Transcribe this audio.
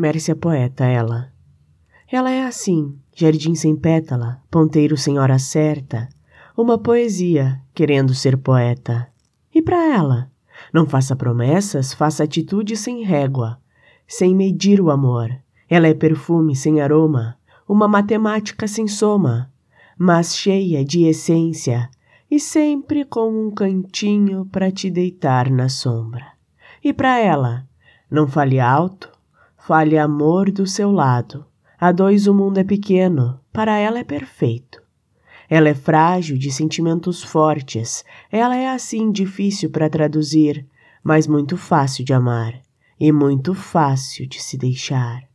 Mércia poeta, ela. Ela é assim, jardim sem pétala, ponteiro sem hora certa, uma poesia querendo ser poeta. E para ela? Não faça promessas, faça atitude sem régua, sem medir o amor. Ela é perfume sem aroma, uma matemática sem soma, mas cheia de essência e sempre com um cantinho para te deitar na sombra. E para ela, não fale alto, fale amor do seu lado. A dois o mundo é pequeno, para ela é perfeito. Ela é frágil de sentimentos fortes, ela é assim difícil para traduzir, mas muito fácil de amar e muito fácil de se deixar.